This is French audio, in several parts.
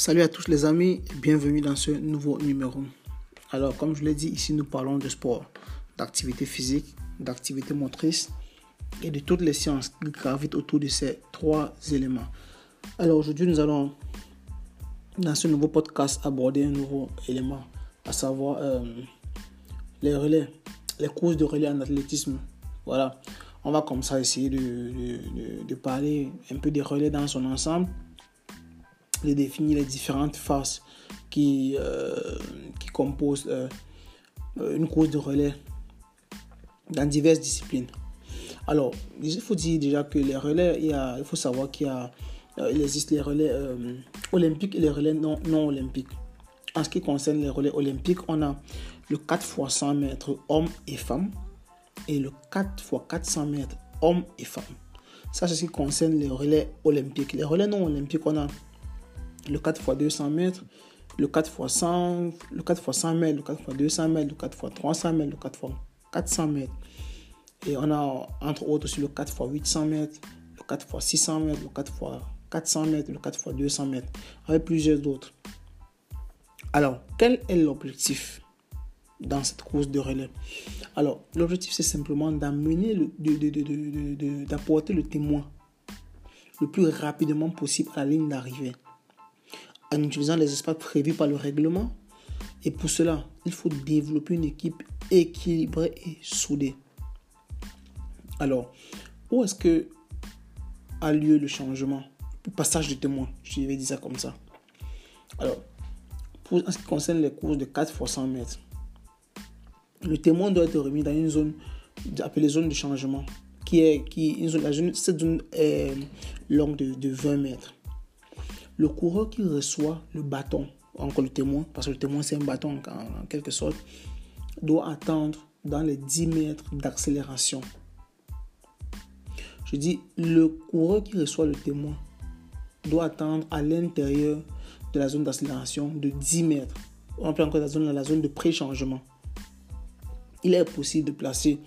Salut à tous les amis, bienvenue dans ce nouveau numéro. Alors, comme je l'ai dit, ici nous parlons de sport, d'activité physique, d'activité motrice et de toutes les sciences qui gravitent autour de ces trois éléments. Alors aujourd'hui, nous allons dans ce nouveau podcast aborder un nouveau élément, à savoir euh, les relais, les courses de relais en athlétisme. Voilà, on va comme ça essayer de, parler un peu des relais dans son ensemble de définir les différentes phases qui, euh, qui composent euh, une course de relais dans diverses disciplines. Alors, il faut dire déjà que les relais, il, il faut savoir qu'il euh, il existe les relais olympiques et les relais non, non olympiques. En ce qui concerne les relais olympiques, on a le 4 x 100 mètres hommes et femmes et le 4 x 400 mètres hommes et femmes. Ça, c'est ce qui concerne les relais olympiques. Les relais non olympiques, on a le 4 x 200 mètres, le 4 x 100, le 4 x 100 mètres, le 4 x 200 mètres, le 4 x 300 mètres, le 4 x 400 mètres. Et on a entre autres aussi le 4 x 800 mètres, le 4 x 600 mètres, le 4 x 400 mètres, le 4 x 200 mètres, avec plusieurs autres. Alors, quel est l'objectif dans cette course de relais Alors, l'objectif, c'est simplement d'amener, d'apporter le témoin le plus rapidement possible à la ligne d'arrivée en utilisant les espaces prévus par le règlement. Et pour cela, il faut développer une équipe équilibrée et soudée. Alors, où est-ce que a lieu le changement, le passage de témoin Je vais dire ça comme ça. Alors, pour, en ce qui concerne les courses de 4 x 100 mètres, le témoin doit être remis dans une zone appelée zone de changement, qui est, une zone, cette zone est longue de 20 mètres. Le coureur qui reçoit le bâton, encore le témoin, parce que le témoin c'est un bâton en, quelque sorte, doit attendre dans les 10 mètres d'accélération. Je dis, le coureur qui reçoit le témoin doit attendre à l'intérieur de la zone d'accélération de 10 mètres. On appelle encore la zone, la zone de pré-changement. Il est possible de placer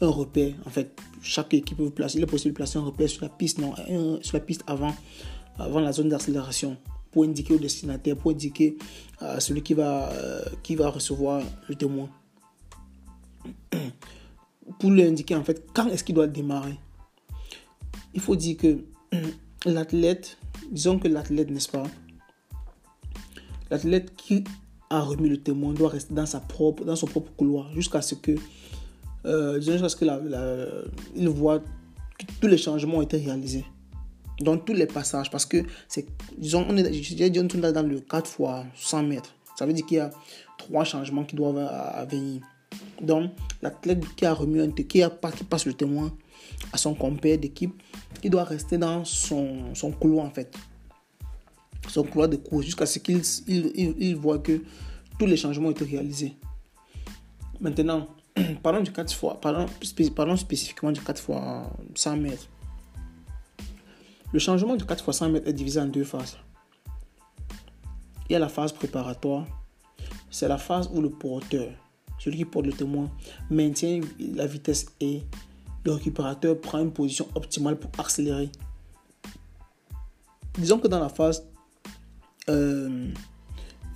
un repère. En fait, chaque équipe peut placer. Il est possible de placer un repère sur la piste, non, sur la piste avant avant la zone d'accélération pour indiquer au destinataire, pour indiquer à celui qui va, euh, qui va recevoir le témoin. Pour lui indiquer en fait quand est-ce qu'il doit démarrer. Il faut dire que l'athlète, disons que l'athlète, n'est-ce pas, l'athlète qui a remis le témoin doit rester dans, sa propre, dans son propre couloir jusqu'à ce que, euh, jusqu'à ce que il voit que tous les changements ont été réalisés dans tous les passages parce que c'est disons on est j'ai dit dans le 4 fois 100 mètres. Ça veut dire qu'il y a trois changements qui doivent venir. Donc l'athlète qui a remis un qui a qui passe le témoin à son compère d'équipe il doit rester dans son, couloir en fait. Son couloir de course jusqu'à ce qu'il il, il, voit que tous les changements ont été réalisés. Maintenant parlons du 4 fois parlons spécifiquement du 4 fois 100 mètres le changement de 4 x 100 mètres est divisé en deux phases. Il y a la phase préparatoire. C'est la phase où le porteur, celui qui porte le témoin, maintient la vitesse et le récupérateur prend une position optimale pour accélérer. Disons que dans la phase euh,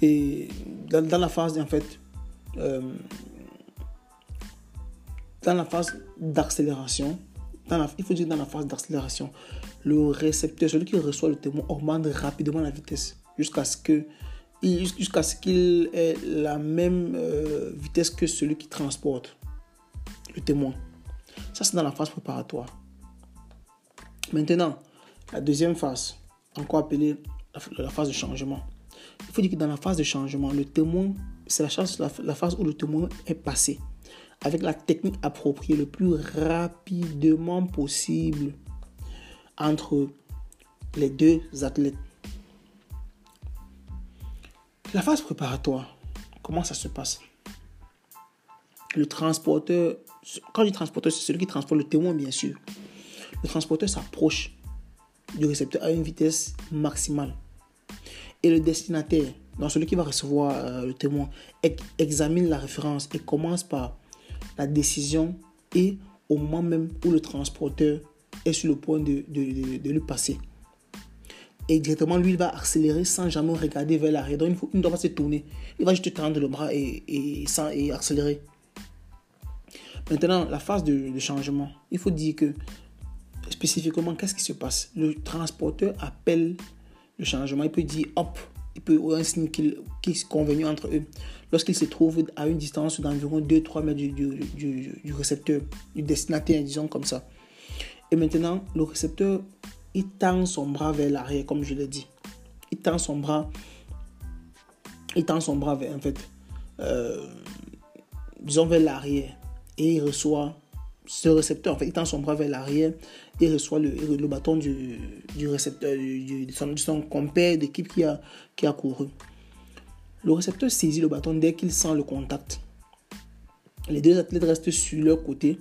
et dans, la phase en fait euh, dans la phase d'accélération il faut dire dans la phase d'accélération, le récepteur, celui qui reçoit le témoin, augmente rapidement la vitesse jusqu'à ce que jusqu'à ce qu'il ait la même euh, vitesse que celui qui transporte le témoin. Ça, c'est dans la phase préparatoire. Maintenant, la deuxième phase, encore appelée la, phase de changement? Il faut dire que dans la phase de changement, le témoin, c'est la, la phase où le témoin est passé avec la technique appropriée le plus rapidement possible entre les deux athlètes. La phase préparatoire, comment ça se passe? Le transporteur, quand je dis transporteur, c'est celui qui transporte le témoin, bien sûr. Le transporteur s'approche du récepteur à une vitesse maximale. Et le destinataire, donc celui qui va recevoir euh, le témoin, examine la référence et commence par la décision est au moment même où le transporteur est sur le point de, de, lui passer. Et directement, lui, il va accélérer sans jamais regarder vers l'arrière. Donc, il, ne doit pas se tourner. Il va juste tendre le bras et, et, sans, et accélérer. Maintenant, la phase de, changement. Il faut dire que, spécifiquement, qu'est-ce qui se passe? Le transporteur appelle le changement. Il peut dire hop. Il peut avoir un signe qui, est convenu entre eux. Lorsqu'il se trouve à une distance d'environ 2-3 mètres du, du, du récepteur, du destinataire, disons comme ça. Et maintenant, le récepteur il tend son bras vers l'arrière, comme je l'ai dit. Il tend son bras, il tend son bras vers, en fait, euh, disons vers l'arrière. Et il reçoit ce récepteur, en fait, il tend son bras vers l'arrière et reçoit le, le bâton du, du récepteur, de son, son compère d'équipe qui a, qui a couru. Le récepteur saisit le bâton dès qu'il sent le contact. Les deux athlètes restent sur leur côté,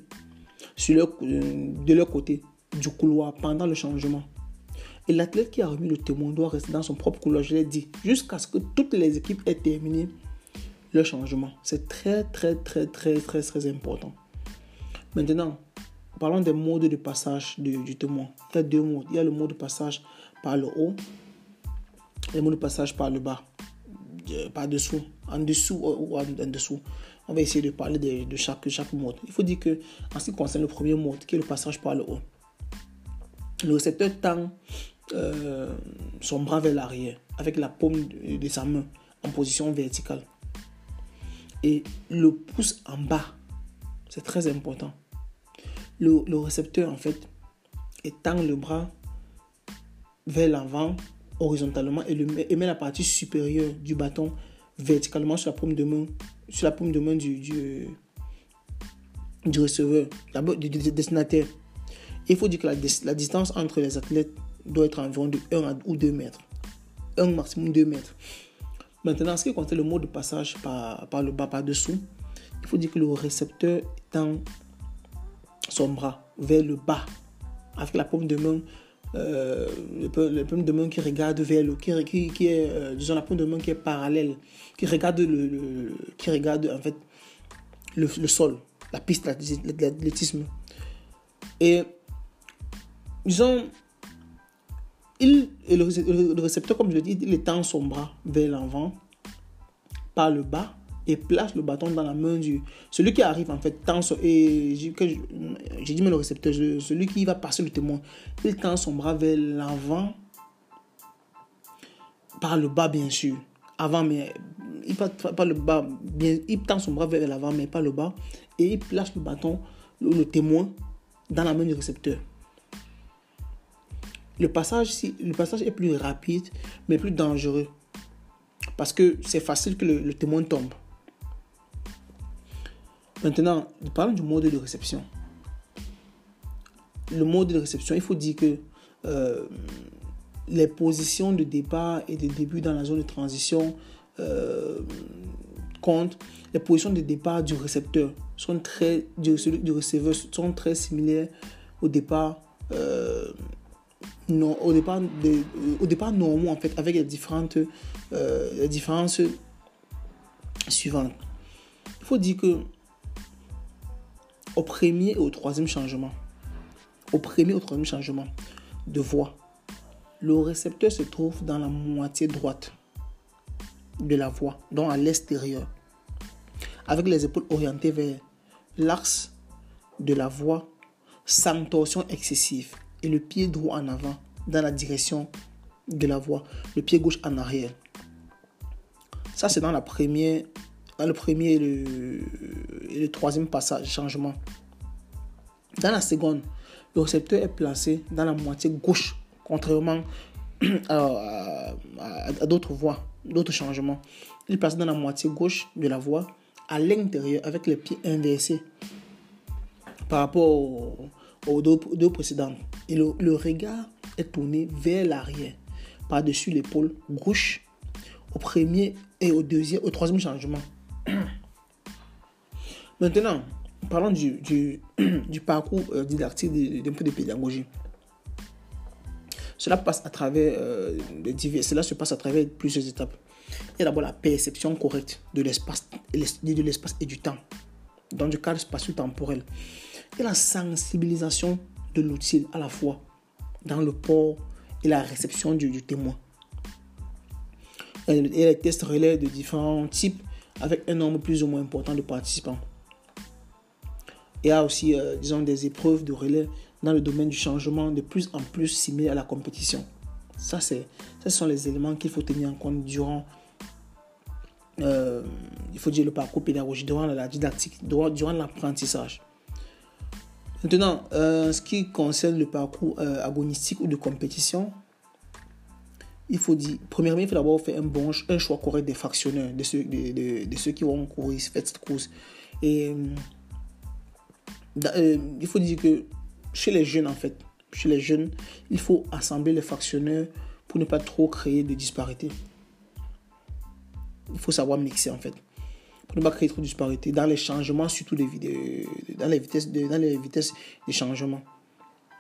sur leur, de leur côté du couloir pendant le changement. Et l'athlète qui a remis le témoin doit rester dans son propre couloir, je l'ai dit, jusqu'à ce que toutes les équipes aient terminé le changement. C'est très, très, très, très, très, très important. Maintenant, parlons des modes de passage du, témoin. Il y a deux modes. Il y a le mode de passage par le haut et le mode de passage par le bas, par dessous, en dessous ou en, dessous. On va essayer de parler de, chaque, chaque mode. Il faut dire que, en ce qui concerne le premier mode, qui est le passage par le haut, le récepteur tend euh, son bras vers l'arrière avec la paume de, sa main en position verticale et le pouce en bas. C'est très important. Le, récepteur, en fait, étend le bras vers l'avant horizontalement et, le, met la partie supérieure du bâton verticalement sur la paume de main, sur la paume de main du, du, du receveur, du, destinataire. Il faut dire que la, distance entre les athlètes doit être environ de 1 ou 2 mètres. Un maximum 2 mètres. Maintenant, ce qui concerne le mode de passage par, par le bas, par dessous, il faut dire que le récepteur tend son bras vers le bas avec la paume de main euh, le, paume de main qui regarde vers le qui, qui, est euh, disons la paume de main qui est parallèle qui regarde le, qui regarde en fait le, le sol la piste l'athlétisme. Et disons, il, le, récepteur, comme je le dis, il étend son bras vers l'avant, par le bas, et place le bâton dans la main du. Celui qui arrive, en fait, tend son. Et j'ai dit, mais le récepteur, celui qui va passer le témoin, il tend son bras vers l'avant, par le bas, bien sûr. Avant, mais. Il pas, pas le bas, bien, il tend son bras vers l'avant, mais pas le bas, et il place le bâton, le témoin, dans la main du récepteur. Le passage, le passage est plus rapide, mais plus dangereux. Parce que c'est facile que le, témoin tombe. Maintenant, parlons du mode de réception. Le mode de réception, il faut dire que euh, les positions de départ et de début dans la zone de transition euh, comptent. Les positions de départ du récepteur sont très, du, du sont très similaires au départ euh, non, au départ, au départ normaux en fait, avec les différentes euh, les différences suivantes. Il faut dire que au premier et au troisième changement, au premier et au troisième changement de voix, le récepteur se trouve dans la moitié droite de la voix, donc à l'extérieur, avec les épaules orientées vers l'axe de la voix sans torsion excessive et le pied droit en avant dans la direction de la voix, le pied gauche en arrière. Ça, c'est dans, la première, dans le premier et le, le troisième passage, changement. Dans la seconde, le récepteur est placé dans la moitié gauche, contrairement à, d'autres voix, d'autres changements. Il est placé dans la moitié gauche de la voix, à l'intérieur, avec les pieds inversés par rapport au, aux deux, précédentes. Et le, regard est tourné vers l'arrière, par-dessus l'épaule gauche, au premier et au deuxième, au troisième changement. Maintenant, parlons du, du, du parcours euh, didactique d'un peu de pédagogie. Cela passe à travers euh, cela se passe à travers plusieurs étapes. Il y a d'abord la perception correcte de l'espace, et du temps, dans le cadre spatio-temporel et la sensibilisation de l'outil à la fois dans le port et la réception du, témoin. Et les tests relais de différents types avec un nombre plus ou moins important de participants. Il y a aussi, euh, disons, des épreuves de relais dans le domaine du changement de plus en plus similaires à la compétition. Ça, c'est, ce sont les éléments qu'il faut tenir en compte durant, euh, il faut dire, le parcours pédagogique, durant la didactique, durant, l'apprentissage. Maintenant, euh, ce qui concerne le parcours agonistique ou de compétition, il faut dire, premièrement, il faut d'abord faire un bon un choix correct des fractionneurs, de ceux, de, ceux qui vont courir cette course. Euh, il faut dire que chez les jeunes, en fait, chez les jeunes, il faut assembler les fractionneurs pour ne pas trop créer de disparités. Il faut savoir mixer, en fait. Pour ne pas créer trop de disparités dans les changements, surtout dans les vitesses de, dans les vitesses de changement.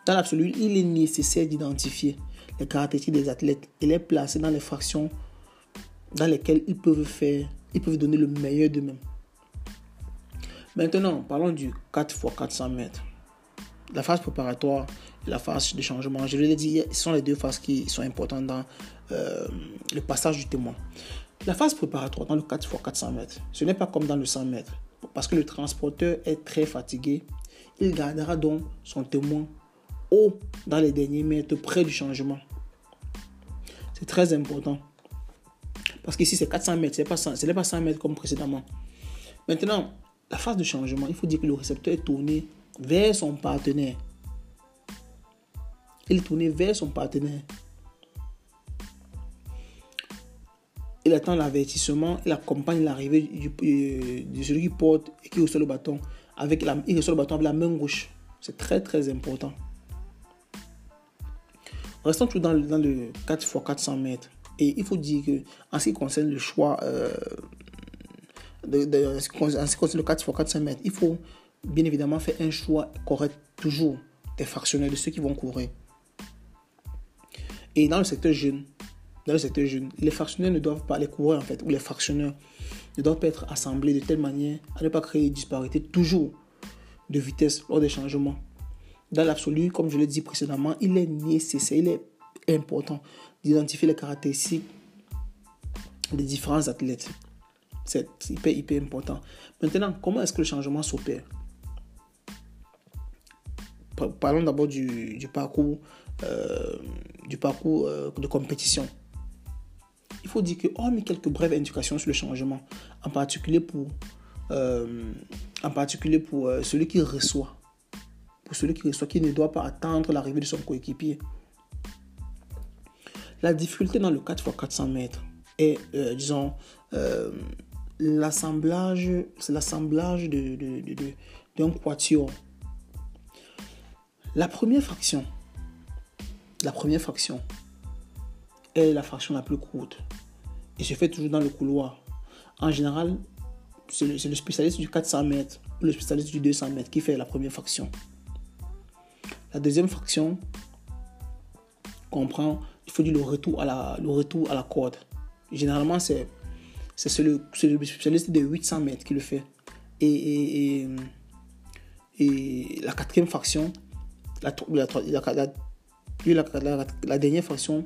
Dans l'absolu, il est nécessaire d'identifier les caractéristiques des athlètes et les placer dans les fractions dans lesquelles ils peuvent faire, ils peuvent donner le meilleur d'eux-mêmes. Maintenant, parlons du 4 x 400 mètres. La phase préparatoire et la phase de changement. Je l'ai dit, ce sont les deux phases qui sont importantes dans euh, le passage du témoin. La phase préparatoire dans le 4 x 400 mètres, ce n'est pas comme dans le 100 mètres. Parce que le transporteur est très fatigué, il gardera donc son témoin haut dans les derniers mètres près du changement. C'est très important. Parce qu'ici, c'est 400 mètres, ce n'est pas 100 mètres comme précédemment. Maintenant, la phase de changement, il faut dire que le récepteur est tourné vers son partenaire. Il est tourné vers son partenaire. Il attend l'avertissement, il accompagne l'arrivée euh, de celui qui porte et qui reçoit le bâton. Avec la, il reçoit le bâton avec la main gauche. C'est très très important. Restons toujours dans, dans le 4 x 400 mètres. Et il faut dire que en ce qui concerne le choix euh, en ce qui concerne le 4 x 400 mètres, il faut bien évidemment faire un choix correct toujours des fractionneurs, de ceux qui vont courir. Et dans le secteur jeune, dans le secteur jeune, les fractionneurs ne doivent pas, les coureurs en fait, ou les fractionneurs ne doivent pas être assemblés de telle manière à ne pas créer une disparité toujours de vitesse lors des changements. Dans l'absolu, comme je l'ai dit précédemment, il est nécessaire, il est important d'identifier les caractéristiques des différents athlètes. C'est hyper, hyper important. Maintenant, comment est-ce que le changement s'opère? Parlons d'abord du, parcours, euh, du parcours euh, de compétition. Il faut dire que, hormis quelques brèves indications sur le changement, en particulier pour, euh, en particulier pour celui qui reçoit, pour celui qui reçoit, qui ne doit pas attendre l'arrivée de son coéquipier. La difficulté dans le 4 x 400 mètres est, disons, l'assemblage, c'est l'assemblage de, de, d'un quatuor. La première fraction, la première fraction est la fraction la plus courte et se fait toujours dans le couloir. En général, c'est le, le, spécialiste du 400 mètres ou le spécialiste du 200 mètres qui fait la première fraction. La deuxième fraction comprend, il faut dire le retour à la, le retour à la corde. Généralement, c'est c'est le, le, spécialiste de 800 mètres qui le fait. Et, et, la quatrième fraction, la, la, la, dernière fraction,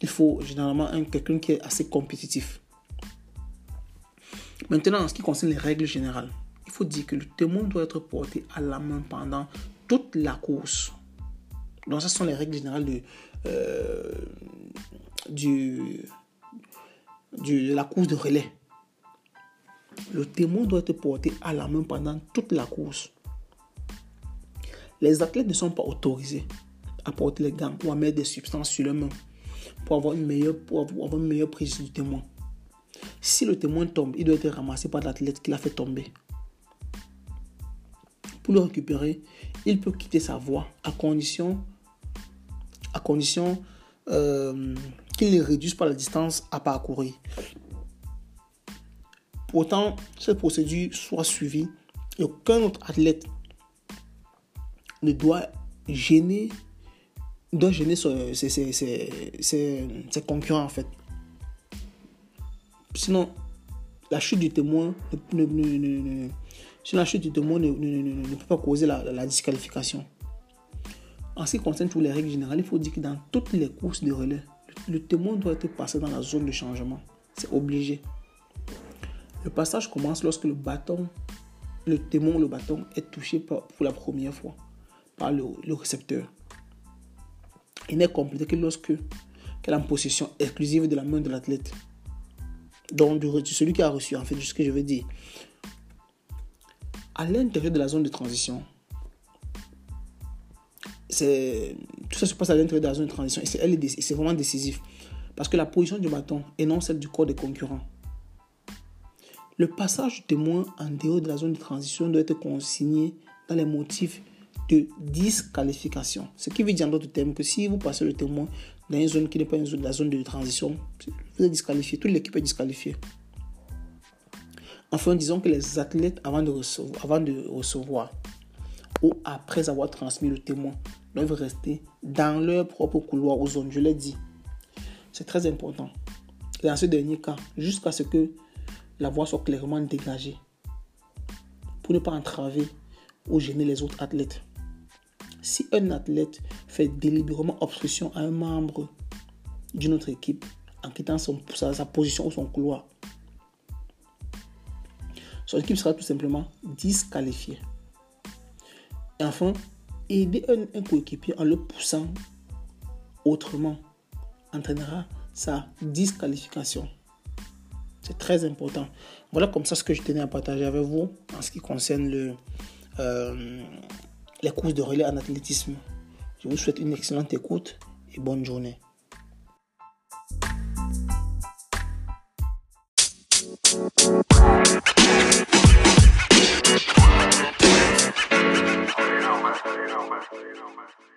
il faut généralement quelqu'un qui est assez compétitif. Maintenant, en ce qui concerne les règles générales, il faut dire que le témoin doit être porté à la main pendant toute la course. Donc, ce sont les règles générales de, euh, du, de la course de relais. Le témoin doit être porté à la main pendant toute la course. Les athlètes ne sont pas autorisés à porter les gants ou à mettre des substances sur leurs mains pour avoir une meilleure, pour avoir une meilleure prise du témoin. Si le témoin tombe, il doit être ramassé par l'athlète qui l'a fait tomber. Pour le récupérer, il peut quitter sa voie à condition, à condition euh, qu'il les réduise par la distance à parcourir. Pourtant, cette procédure soit suivie et aucun autre athlète ne doit gêner, doit gêner ses, concurrents en fait. Sinon, la chute du témoin ne, ne, la chute du témoin ne, peut pas causer la, la disqualification. En ce qui concerne toutes les règles générales, il faut dire que dans toutes les courses de relais, le témoin doit être passé dans la zone de changement. C'est obligé. Le passage commence lorsque le bâton, le témoin ou le bâton est touché pour la première fois par le, récepteur. Il n'est complété que lorsque qu'elle est en possession exclusive de la main de l'athlète. Donc, de celui qui a reçu, en fait, ce que je veux dire. À l'intérieur de la zone de transition, c'est tout ça se passe à l'intérieur de la zone de transition et c'est vraiment décisif parce que la position du bâton est non celle du corps des concurrents. Le passage du témoin en dehors de la zone de transition doit être consigné dans les motifs de disqualification. Ce qui veut dire en d'autres termes que si vous passez le témoin dans une zone qui n'est pas une zone, la zone de transition, vous êtes disqualifié, toute l'équipe est disqualifiée. Enfin, disons que les athlètes, avant de recevoir ou après avoir transmis le témoin, doivent rester dans leur propre couloir aux zones. Je l'ai dit. C'est très important. Et dans ce dernier cas, jusqu'à ce que la voie soit clairement dégagée pour ne pas entraver ou gêner les autres athlètes. Si un athlète fait délibérément obstruction à un membre d'une autre équipe en quittant sa, sa position ou son couloir, son équipe sera tout simplement disqualifiée. Et enfin, aider un, coéquipier en le poussant autrement entraînera sa disqualification. C'est très important. Voilà comme ça ce que je tenais à partager avec vous en ce qui concerne le, euh, les courses de relais en athlétisme. Je vous souhaite une excellente écoute et bonne journée. You know me. You know me.